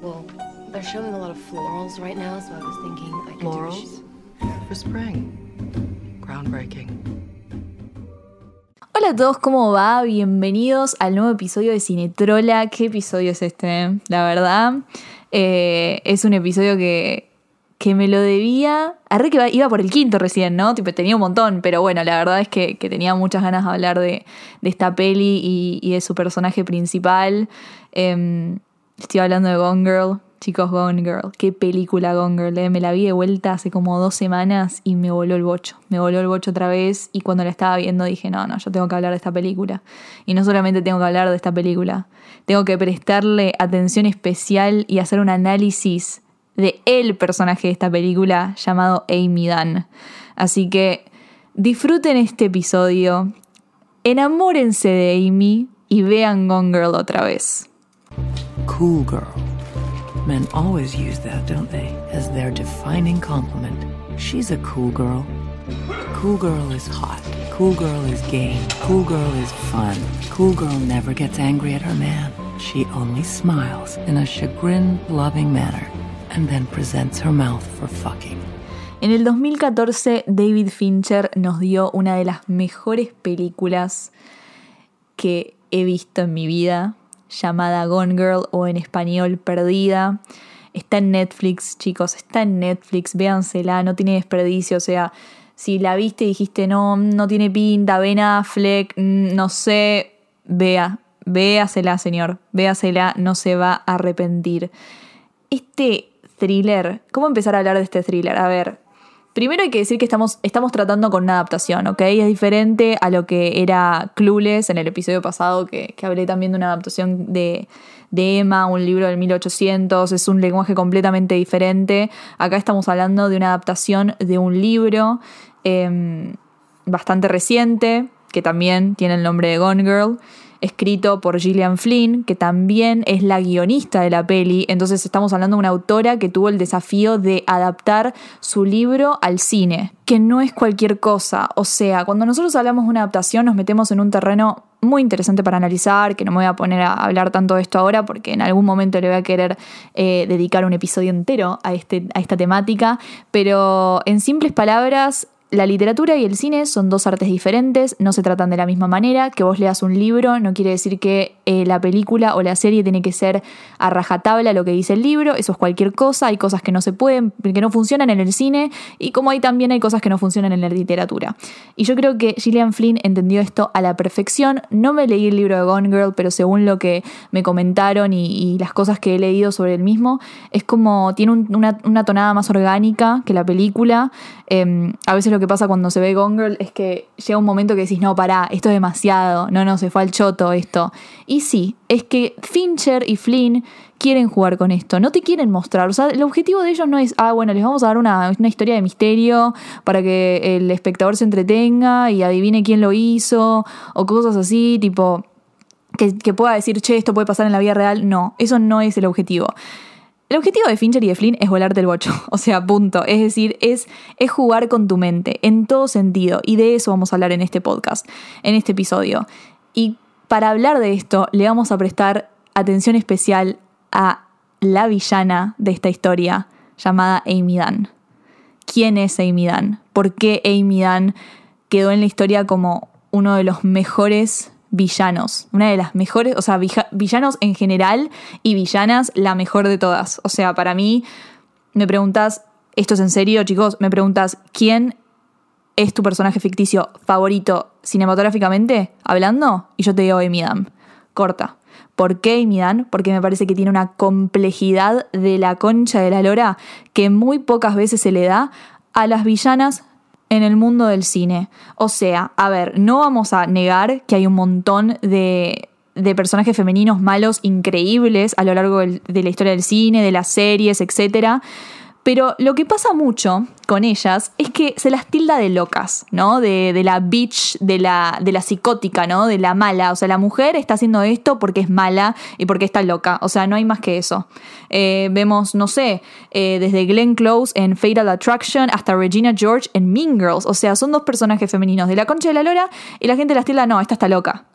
Well, they're showing a lot of florals right now, so I was thinking I could Florals? For spring. Groundbreaking. Hola a todos, ¿cómo va? Bienvenidos al nuevo episodio de Cinetrola. ¿Qué episodio es este? La verdad, eh, es un episodio que, que me lo debía. Arre que iba- iba por el quinto recién, ¿no? Tipo, tenía un montón, pero bueno, la verdad es que, que tenía muchas ganas de hablar de, de esta peli y, y de su personaje principal. Em, estoy hablando de Gone Girl. Chicos, Gone Girl. Qué película Gone Girl. eh. Me la vi de vuelta hace como dos semanas y me voló el bocho. Me voló el bocho otra vez y cuando la estaba viendo dije, no, no, yo tengo que hablar de esta película. Y no solamente tengo que hablar de esta película, tengo que prestarle atención especial y hacer un análisis de el personaje de esta película llamado Amy Dunn. Así que disfruten este episodio, enamórense de Amy y vean Gone Girl otra vez. Cool girl. Men always use that, don't they? As their defining compliment. She's a cool girl. Cool girl is hot. Cool girl is game. Cool girl is fun. Cool girl never gets angry at her man. She only smiles in a chagrin loving manner and then presents her mouth for fucking. En el 2014, David Fincher nos dio una de las mejores películas que he visto en mi vida, llamada Gone Girl o en español Perdida. Está en Netflix, chicos, está en Netflix, véansela, no tiene desperdicio, o sea, si la viste y dijiste no, no tiene pinta, Ben Affleck, mm, no sé, vea, véasela, señor, véasela, no se va a arrepentir. Este thriller, ¿cómo empezar a hablar de este thriller? A ver, primero hay que decir que estamos, estamos tratando con una adaptación, ¿ok? Es diferente a lo que era Clueless en el episodio pasado, que, que hablé también de una adaptación de, de Emma, un libro del 1800, es un lenguaje completamente diferente. Acá estamos hablando de una adaptación de un libro eh, bastante reciente, que también tiene el nombre de Gone Girl escrito por Gillian Flynn, que también es la guionista de la peli. Entonces estamos hablando de una autora que tuvo el desafío de adaptar su libro al cine, que no es cualquier cosa. O sea, cuando nosotros hablamos de una adaptación nos metemos en un terreno muy interesante para analizar, que no me voy a poner a hablar tanto de esto ahora porque en algún momento le voy a querer eh, dedicar un episodio entero a, este, a esta temática, pero en simples palabras, la literatura y el cine son dos artes diferentes, no se tratan de la misma manera. Que vos leas un libro no quiere decir que eh, la película o la serie tiene que ser a rajatabla lo que dice el libro, eso es cualquier cosa, hay cosas que no se pueden, que no funcionan en el cine y como hay también hay cosas que no funcionan en la literatura. Y yo creo que Gillian Flynn entendió esto a la perfección. No me leí el libro de Gone Girl, pero según lo que me comentaron y, las cosas que he leído sobre el mismo, es como tiene un- una, tonada más orgánica que la película. Eh, a veces lo que pasa cuando se ve Gone Girl es que llega un momento que decís, no, pará, esto es demasiado, no, no, se fue al choto esto. Y sí, es que Fincher y Flynn quieren jugar con esto, no te quieren mostrar, o sea, el objetivo de ellos no es, ah, bueno, les vamos a dar una, una historia de misterio para que el espectador se entretenga y adivine quién lo hizo, o cosas así, tipo, que, que pueda decir, che, esto puede pasar en la vida real. No, eso no es el objetivo. El objetivo de Fincher y de Flynn es volarte el bocho, o sea, punto. Es decir, es, es jugar con tu mente en todo sentido y de eso vamos a hablar en este podcast, en este episodio. Y para hablar de esto le vamos a prestar atención especial a la villana de esta historia llamada Amy Dunn. ¿Quién es Amy Dunn? ¿Por qué Amy Dunn quedó en la historia como uno de los mejores villanos? Una de las mejores, o sea, villanos en general y villanas la mejor de todas. O sea, para mí, me preguntas, ¿esto es en serio, chicos? Me preguntas, ¿quién es tu personaje ficticio favorito cinematográficamente hablando? Y yo te digo Amy. Corta. ¿Por qué Amy? Porque me parece que tiene una complejidad de la concha de la lora que muy pocas veces se le da a las villanas en el mundo del cine. O sea, a ver, no vamos a negar que hay un montón de, de personajes femeninos malos increíbles a lo largo de la historia del cine, de las series, etc. Pero lo que pasa mucho con ellas es que se las tilda de locas, ¿no? De, la bitch, de la, de la psicótica, ¿no? De la mala. O sea, la mujer está haciendo esto porque es mala y porque está loca. O sea, no hay más que eso. Eh, vemos, no sé, eh, desde Glenn Close en Fatal Attraction hasta Regina George en Mean Girls. O sea, son dos personajes femeninos de la concha de la lora y la gente las tilda, no, esta está loca.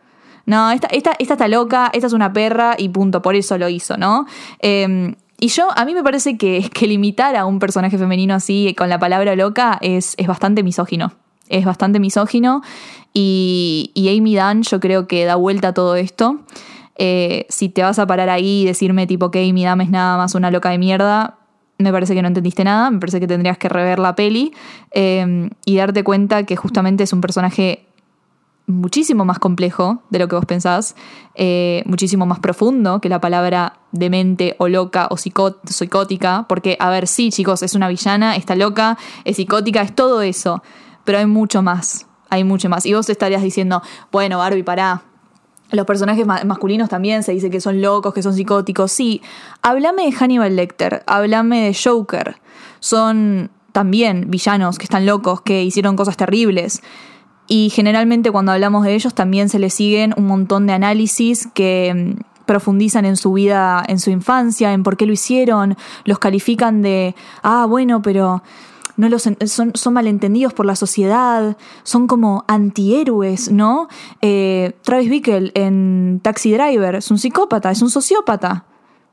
No, esta, esta, esta está loca, esta es una perra y punto, por eso lo hizo, ¿no? Eh, Y yo, a mí me parece que, que limitar a un personaje femenino así con la palabra loca es, es bastante misógino. Es bastante misógino. Y, y Amy Dunn yo creo que da vuelta a todo esto. Eh, si te vas a parar ahí y decirme tipo que Amy Dunn es nada más una loca de mierda, me parece que no entendiste nada, me parece que tendrías que rever la peli eh, y darte cuenta que justamente es un personaje muchísimo más complejo de lo que vos pensás, eh, muchísimo más profundo que la palabra demente o loca o psicótica, porque, a ver, sí, chicos, es una villana, está loca, es psicótica, es todo eso, pero hay mucho más, hay mucho más. Y vos estarías diciendo, bueno, Barbie, pará. Los personajes masculinos también se dice que son locos, que son psicóticos. Sí, háblame de Hannibal Lecter, háblame de Joker. Son también villanos que están locos, que hicieron cosas terribles. Y generalmente cuando hablamos de ellos también se les siguen un montón de análisis que mm, profundizan en su vida, en su infancia, en por qué lo hicieron, los califican de, ah, bueno, pero no los, son, son malentendidos por la sociedad, son como antihéroes, ¿no? Eh, Travis Bickle en Taxi Driver es un psicópata, es un sociópata.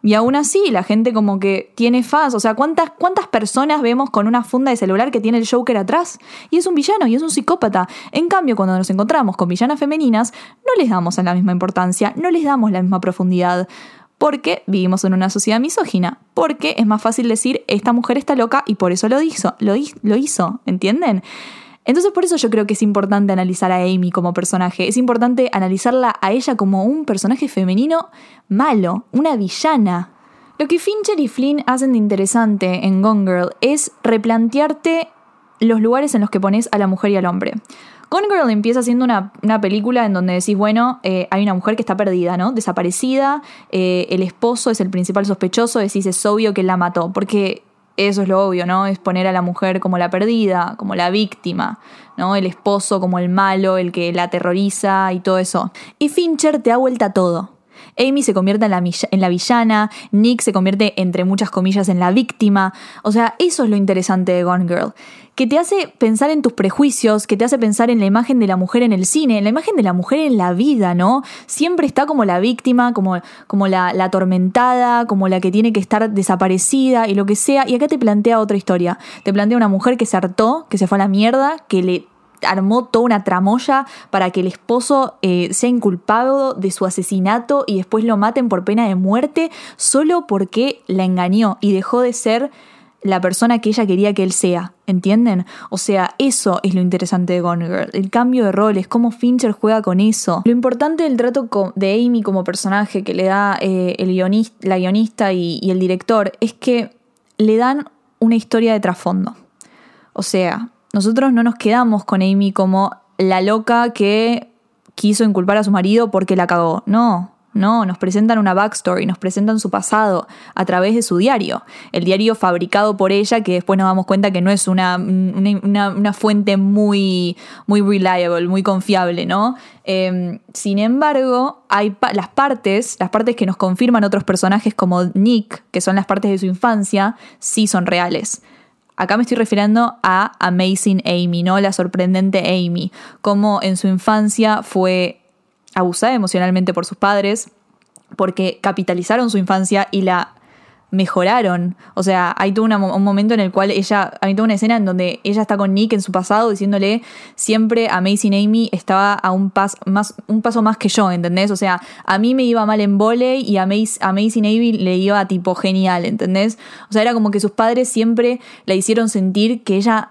Y aún así, la gente como que tiene fans. O sea, ¿cuántas, ¿cuántas personas vemos con una funda de celular que tiene el Joker atrás? Y es un villano y es un psicópata. En cambio, cuando nos encontramos con villanas femeninas, no les damos la misma importancia, no les damos la misma profundidad. Porque vivimos en una sociedad misógina. Porque es más fácil decir, esta mujer está loca y por eso lo hizo. Lo, lo hizo, ¿entienden? Entonces por eso yo creo que es importante analizar a Amy como personaje, es importante analizarla a ella como un personaje femenino malo, una villana. Lo que Fincher y Flynn hacen de interesante en Gone Girl es replantearte los lugares en los que pones a la mujer y al hombre. Gone Girl empieza siendo una, película en donde decís, bueno, eh, hay una mujer que está perdida, ¿no? Desaparecida, eh, el esposo es el principal sospechoso, decís, es obvio que la mató, porque eso es lo obvio, ¿no? Es poner a la mujer como la perdida, como la víctima, ¿no? El esposo como el malo, el que la aterroriza y todo eso. Y Fincher te ha vuelta todo. Amy se convierte en la, en la, villana, Nick se convierte entre muchas comillas en la víctima. O sea, eso es lo interesante de Gone Girl. Que te hace pensar en tus prejuicios, que te hace pensar en la imagen de la mujer en el cine, en la imagen de la mujer en la vida, ¿no? Siempre está como la víctima, como, la, la atormentada, como la que tiene que estar desaparecida y lo que sea. Y acá te plantea otra historia. Te plantea una mujer que se hartó, que se fue a la mierda, que le armó toda una tramoya para que el esposo eh, sea inculpado de su asesinato y después lo maten por pena de muerte solo porque la engañó y dejó de ser la persona que ella quería que él sea, ¿entienden? O sea, eso es lo interesante de Gone Girl, el cambio de roles, cómo Fincher juega con eso. Lo importante del trato de Amy como personaje que le da eh, el la guionista y el director es que le dan una historia de trasfondo. O sea, nosotros no nos quedamos con Amy como la loca que quiso inculpar a su marido porque la cagó. No, no, nos presentan una backstory, nos presentan su pasado a través de su diario. El diario fabricado por ella, que después nos damos cuenta que no es una, una, fuente muy, muy reliable, muy confiable, ¿no? Em, sin embargo, hay las partes, las partes que nos confirman otros personajes como Nick, que son las partes de su infancia, sí son reales. Acá me estoy refiriendo a Amazing Amy, ¿no? La sorprendente Amy. Como en su infancia fue abusada emocionalmente por sus padres, porque capitalizaron su infancia y la mejoraron. O sea, hay todo un momento en el cual ella, hay toda una escena en donde ella está con Nick en su pasado diciéndole siempre Amazing Amy estaba a un, pas, más, un paso más que yo, ¿entendés? O sea, a mí me iba mal en volei y a Amazing Amy le iba tipo genial, ¿entendés? O sea, era como que sus padres siempre la hicieron sentir que ella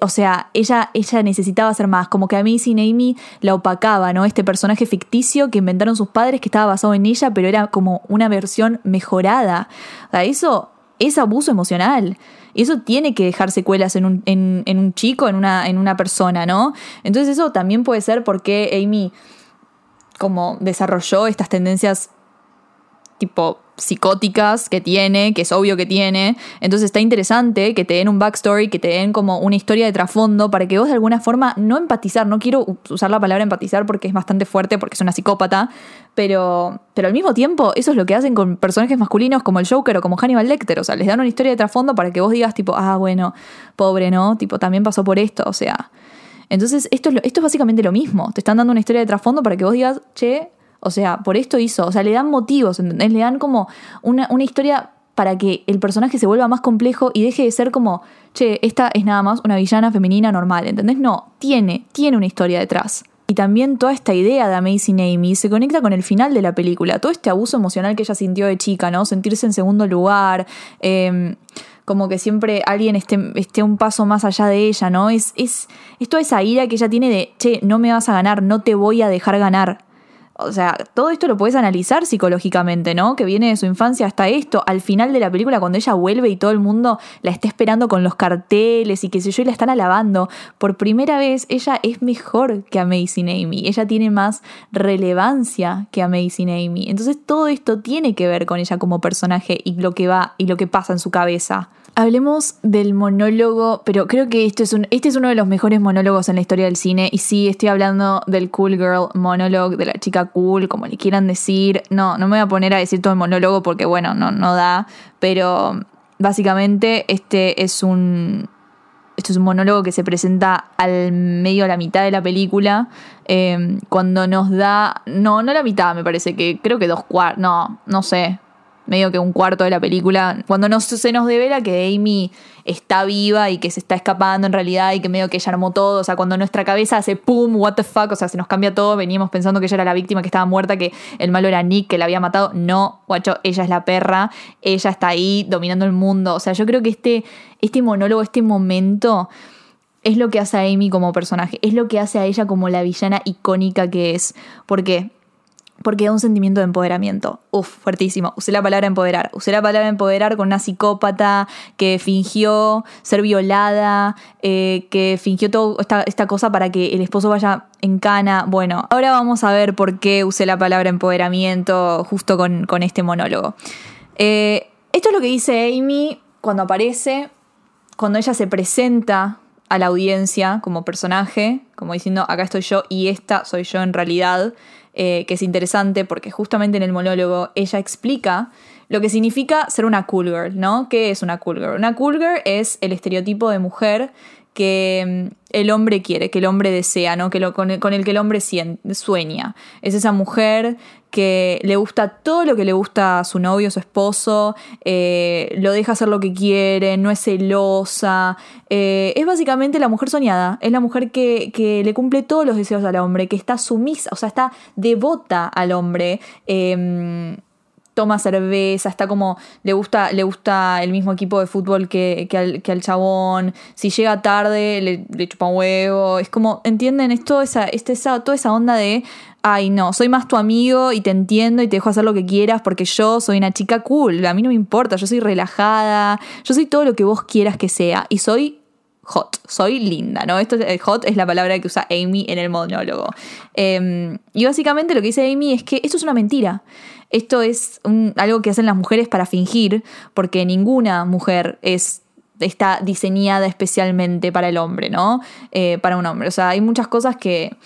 o sea, ella, ella necesitaba hacer más, como que a mí sin Amy la opacaba, ¿no? Este personaje ficticio que inventaron sus padres que estaba basado en ella, pero era como una versión mejorada. O sea, eso es abuso emocional. Eso tiene que dejar secuelas en un, en un chico, en una, en una persona, ¿no? Entonces eso también puede ser porque Amy como desarrolló estas tendencias tipo psicóticas que tiene, que es obvio que tiene. Entonces está interesante que te den un backstory, que te den como una historia de trasfondo para que vos de alguna forma no empatizar, no quiero usar la palabra empatizar porque es bastante fuerte, porque es una psicópata, pero, pero al mismo tiempo eso es lo que hacen con personajes masculinos como el Joker o como Hannibal Lecter, o sea, les dan una historia de trasfondo para que vos digas tipo, ah, bueno, pobre, ¿no? Tipo, también pasó por esto, o sea. Entonces esto es, esto es básicamente lo mismo, te están dando una historia de trasfondo para que vos digas, che, o sea, por esto hizo, o sea, le dan motivos, ¿entendés? Le dan como una, una historia para que el personaje se vuelva más complejo y deje de ser como, che, esta es nada más una villana femenina normal, ¿entendés? No, tiene, tiene una historia detrás. Y también toda esta idea de Amazing Amy se conecta con el final de la película, todo este abuso emocional que ella sintió de chica, ¿no? Sentirse en segundo lugar, eh, como que siempre alguien esté, esté, un paso más allá de ella, ¿no? Es, es, es toda esa ira que ella tiene de, che, no me vas a ganar, no te voy a dejar ganar. O sea, todo esto lo puedes analizar psicológicamente, ¿no? Que viene de su infancia hasta esto. Al final de la película, cuando ella vuelve y todo el mundo la está esperando con los carteles y qué sé yo, y la están alabando, por primera vez ella es mejor que Amazing Amy. Ella tiene más relevancia que Amazing Amy. Entonces todo esto tiene que ver con ella como personaje y lo que va y lo que pasa en su cabeza. Hablemos del monólogo, pero creo que este es, un, este es uno de los mejores monólogos en la historia del cine. Y sí, estoy hablando del Cool Girl monologue, de la chica cool, como le quieran decir. No, no me voy a poner a decir todo el monólogo porque, bueno, no, no da. Pero básicamente este es un. Esto es un monólogo que se presenta al medio a la mitad de la película. Eh, cuando nos da. No, no la mitad, me parece que. Creo que dos cuartos. No, no sé medio que un cuarto de la película, cuando nos, se nos devela que Amy está viva y que se está escapando en realidad y que medio que ella armó todo, o sea, cuando nuestra cabeza hace pum, what the fuck, o sea, se nos cambia todo, veníamos pensando que ella era la víctima que estaba muerta, que el malo era Nick, que la había matado, no, guacho, ella es la perra, ella está ahí dominando el mundo, o sea, yo creo que este, este monólogo, este momento es lo que hace a Amy como personaje, es lo que hace a ella como la villana icónica que es, ¿por qué? Porque da un sentimiento de empoderamiento. Uf, fuertísimo. Usé la palabra empoderar. Usé la palabra empoderar con una psicópata que fingió ser violada, eh, que fingió toda esta, cosa para que el esposo vaya en cana. Bueno, ahora vamos a ver por qué usé la palabra empoderamiento justo con, con este monólogo. Eh, esto es lo que dice Amy cuando aparece, cuando ella se presenta a la audiencia como personaje, como diciendo, acá estoy yo y esta soy yo en realidad. Eh, que es interesante porque justamente en el monólogo ella explica lo que significa ser una cool girl, ¿no? ¿Qué es una cool girl? Una cool girl es el estereotipo de mujer que mm, el hombre quiere, que el hombre desea, ¿no? que lo, con, el, con, el, que el hombre sueña. Es esa mujer que le gusta todo lo que le gusta a su novio, su esposo, eh, lo deja hacer lo que quiere, no es celosa. Eh, es básicamente la mujer soñada, es la mujer que, que, le cumple todos los deseos al hombre, que está sumisa, o sea, está devota al hombre. Eh, toma cerveza, está como, le gusta, le gusta el mismo equipo de fútbol que, que, al, que al, chabón, si llega tarde le, chupa huevo, es como, ¿entienden? Es toda esa, este, esa, toda esa onda de, ay no, soy más tu amigo y te entiendo y te dejo hacer lo que quieras porque yo soy una chica cool, a mí no me importa, yo soy relajada, yo soy todo lo que vos quieras que sea y soy hot, soy linda, ¿no? Esto hot es la palabra que usa Amy en el monólogo. Eh, y básicamente lo que dice Amy es que esto es una mentira. Esto es algo que hacen las mujeres para fingir, porque ninguna mujer es está diseñada especialmente para el hombre, ¿no? Eh, para un hombre. O sea, hay muchas cosas que,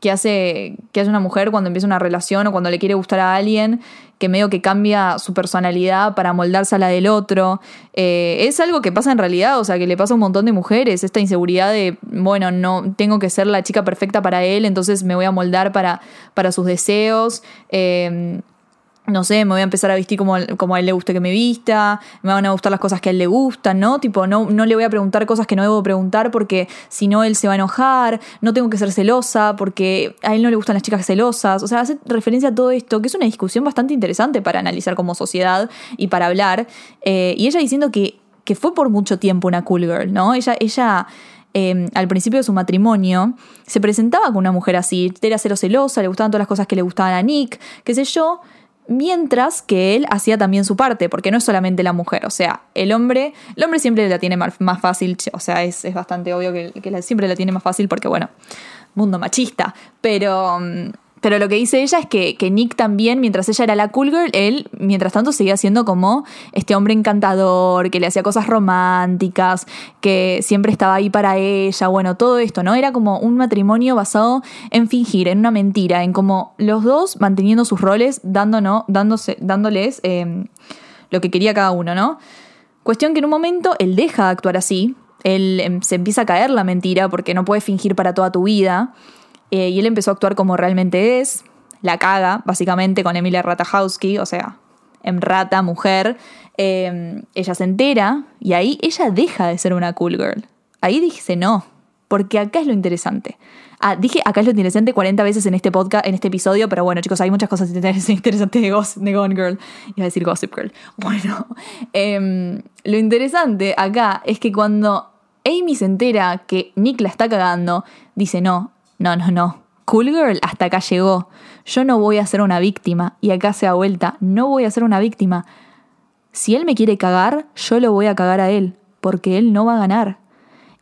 que, hace, que hace una mujer cuando empieza una relación o cuando le quiere gustar a alguien, que medio que cambia su personalidad para moldarse a la del otro. Eh, es algo que pasa en realidad, o sea, que le pasa a un montón de mujeres, esta inseguridad de, bueno, no tengo que ser la chica perfecta para él, entonces me voy a moldar para, para sus deseos. Eh, no sé, me voy a empezar a vestir como, como, a él le guste que me vista, me van a gustar las cosas que a él le gustan, ¿no? Tipo, no, no le voy a preguntar cosas que no debo preguntar porque si no él se va a enojar, no tengo que ser celosa porque a él no le gustan las chicas celosas, o sea, hace referencia a todo esto, que es una discusión bastante interesante para analizar como sociedad y para hablar, eh, y ella diciendo que, que fue por mucho tiempo una cool girl, ¿no? Ella, ella eh, al principio de su matrimonio, se presentaba con una mujer así, era cero celosa, le gustaban todas las cosas que le gustaban a Nick, qué sé yo, mientras que él hacía también su parte, porque no es solamente la mujer, o sea, el hombre, el hombre siempre la tiene más fácil, o sea, es, es bastante obvio que, que, siempre la tiene más fácil porque, bueno, mundo machista, pero... Pero lo que dice ella es que, que, Nick también, mientras ella era la cool girl, él, mientras tanto, seguía siendo como este hombre encantador, que le hacía cosas románticas, que siempre estaba ahí para ella, bueno, todo esto, ¿no? Era como un matrimonio basado en fingir, en una mentira, en como los dos manteniendo sus roles, dándonos, dándose, dándoles eh, lo que quería cada uno, ¿no? Cuestión que en un momento él deja de actuar así, él eh, se empieza a caer la mentira porque no puede fingir para toda tu vida. Eh, y él empezó a actuar como realmente es, la caga, básicamente, con Emilia Ratajkowski, o sea, en rata, mujer, eh, ella se entera y ahí ella deja de ser una cool girl. Ahí dice no, porque acá es lo interesante. Ah, dije acá es lo interesante 40 veces en este podcast, en este episodio, pero bueno, chicos, hay muchas cosas interesantes de, Gossip, de Gone Girl. Iba a decir Gossip Girl. Bueno, em, lo interesante acá es que cuando Amy se entera que Nick la está cagando, dice no, no, no, no. Cool Girl hasta acá llegó. Yo no voy a ser una víctima. Y acá se da vuelta. No voy a ser una víctima. Si él me quiere cagar, yo lo voy a cagar a él. Porque él no va a ganar.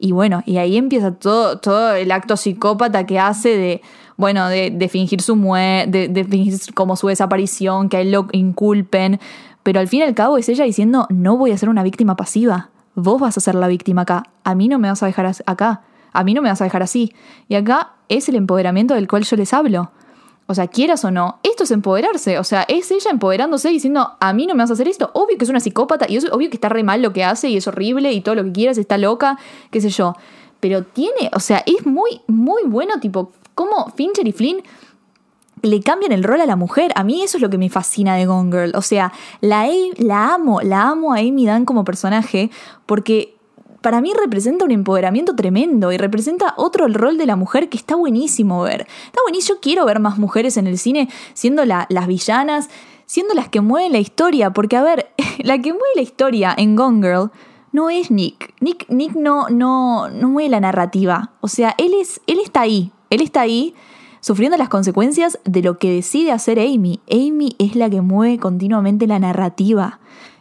Y bueno, y ahí empieza todo, todo el acto psicópata que hace de, bueno, de, fingir su muerte, de, fingir como su desaparición, que a él lo inculpen. Pero al fin y al cabo es ella diciendo, no voy a ser una víctima pasiva. Vos vas a ser la víctima acá. A mí no me vas a dejar acá. A mí no me vas a dejar así. Y acá es el empoderamiento del cual yo les hablo. O sea, quieras o no, esto es empoderarse. O sea, es ella empoderándose diciendo, a mí no me vas a hacer esto. Obvio que es una psicópata y es obvio que está re mal lo que hace y es horrible y todo lo que quieras, está loca, qué sé yo. Pero tiene, o sea, es muy, muy bueno, tipo, cómo Fincher y Flynn le cambian el rol a la mujer. A mí eso es lo que me fascina de Gone Girl. O sea, la, la amo, la amo a Amy Dan como personaje porque para mí representa un empoderamiento tremendo y representa otro rol de la mujer que está buenísimo ver. Está buenísimo, yo quiero ver más mujeres en el cine siendo las villanas, siendo las que mueven la historia, porque a ver, la que mueve la historia en Gone Girl no es Nick. Nick, Nick no, no, no mueve la narrativa. O sea, él, es, él está ahí, él está ahí sufriendo las consecuencias de lo que decide hacer Amy. Amy es la que mueve continuamente la narrativa.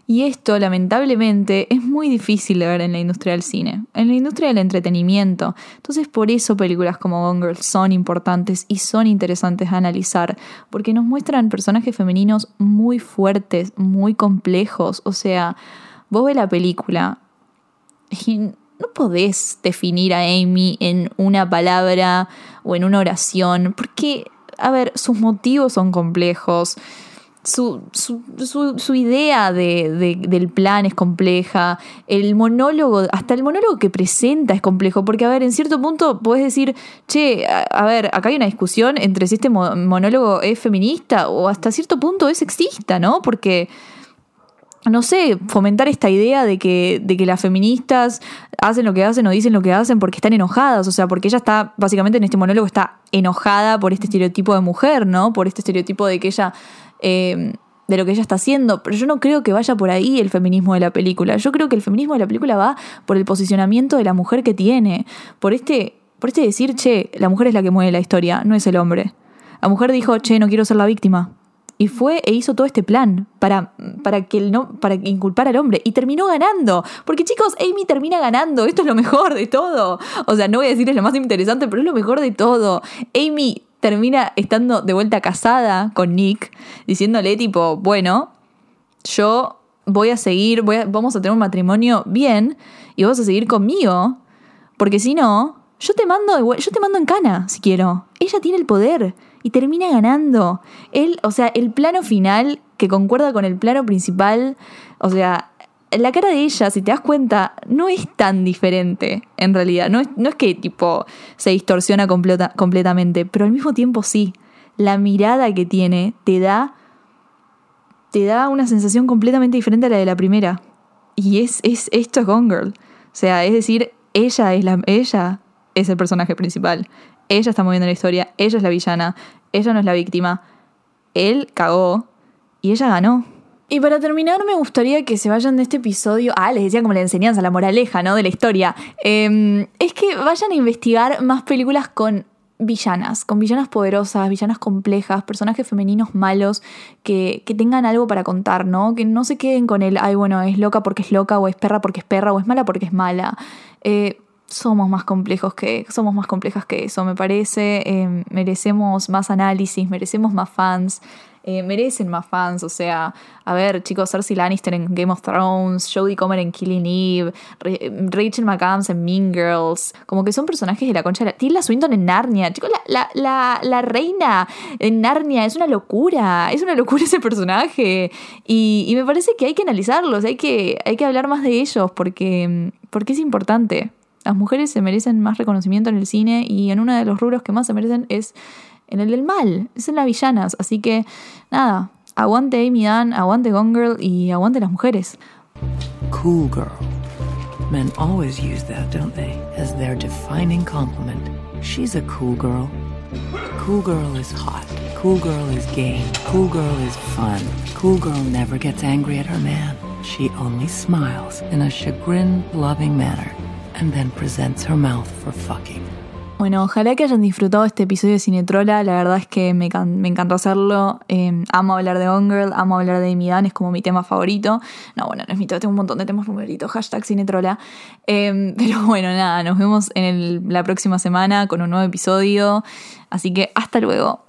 Y esto, lamentablemente, es muy difícil de ver en la industria del cine, en la industria del entretenimiento. Entonces, por eso películas como Gone Girl son importantes y son interesantes a analizar, porque nos muestran personajes femeninos muy fuertes, muy complejos. O sea, vos ves la película y no podés definir a Amy en una palabra o en una oración, porque, a ver, sus motivos son complejos su, su, idea de, del plan es compleja, el monólogo, hasta el monólogo que presenta es complejo, porque a ver, en cierto punto puedes decir, che, a, ver, acá hay una discusión entre si este monólogo es feminista o hasta cierto punto es sexista, ¿no? Porque no sé, fomentar esta idea de que, de que las feministas hacen lo que hacen o dicen lo que hacen porque están enojadas, o sea, porque ella está, básicamente en este monólogo está enojada por este estereotipo de mujer, ¿no? Por este estereotipo de que ella Em, de lo que ella está haciendo, pero yo no creo que vaya por ahí el feminismo de la película. Yo creo que el feminismo de la película va por el posicionamiento de la mujer que tiene, por este, por este decir, che, la mujer es la que mueve la historia, no es el hombre. La mujer dijo, che, no quiero ser la víctima. Y fue e hizo todo este plan para, para, que no, para inculpar al hombre. Y terminó ganando. Porque chicos, Amy termina ganando. Esto es lo mejor de todo. O sea, no voy a decir es lo más interesante, pero es lo mejor de todo. Amy termina estando de vuelta casada con Nick, diciéndole tipo, bueno, yo voy a seguir, voy vamos a tener un matrimonio bien y vos a seguir conmigo, porque si no, yo te mando, yo te mando en cana si quiero. Ella tiene el poder y termina ganando. Él, o sea, el plano final que concuerda con el plano principal, o sea, la cara de ella, si te das cuenta, no es tan diferente en realidad. No es, no es que tipo se distorsiona completamente, pero al mismo tiempo sí. La mirada que tiene te da, te da una sensación completamente diferente a la de la primera. Y es, es esto es Gone Girl. O sea, es decir, ella es, la, ella es el personaje principal. Ella está moviendo la historia, ella es la villana, ella no es la víctima. Él cagó y ella ganó. Y para terminar, me gustaría que se vayan de este episodio. Ah, les decía como la enseñanza, la moraleja, ¿no? De la historia. Em, es que vayan a investigar más películas con villanas, con villanas poderosas, villanas complejas, personajes femeninos malos que, que, tengan algo para contar, ¿no? Que no se queden con el, ay, bueno, es loca porque es loca, o es perra porque es perra, o es mala porque es mala. Eh, somos más complejos que, somos más complejas que eso, me parece. Em, merecemos más análisis, merecemos más fans. Eh, merecen más fans. O sea, a ver, chicos, Cersei Lannister en Game of Thrones, Jodie Comer en Killing Eve, Rachel McAdams en Mean Girls. Como que son personajes de la concha de la. Tilda Swinton en Narnia. Chicos, la, la, la, reina en Narnia es una locura. Es una locura ese personaje. Y, y me parece que hay que analizarlos, hay que, hay que hablar más de ellos porque, porque es importante. Las mujeres se merecen más reconocimiento en el cine y en uno de los rubros que más se merecen es en el del mal, es en las villanas. Así que, nada, aguante Amy Dan, aguante Gone Girl y aguante las mujeres. Cool girl. Men always use that, don't they, as their defining compliment. She's a cool girl. Cool girl is hot. Cool girl is game. Cool girl is fun. Cool girl never gets angry at her man. She only smiles in a chagrin loving manner and then presents her mouth for fucking. Bueno, ojalá que hayan disfrutado este episodio de Cinetrola. La verdad es que me, me encantó hacerlo. Eh, amo hablar de On Girl, amo hablar de Amy Dan, es como mi tema favorito. No, bueno, no es mi tema, tengo un montón de temas favoritos. Hashtag Cinetrola. Eh, pero bueno, nada, nos vemos en el, la próxima semana con un nuevo episodio. Así que hasta luego.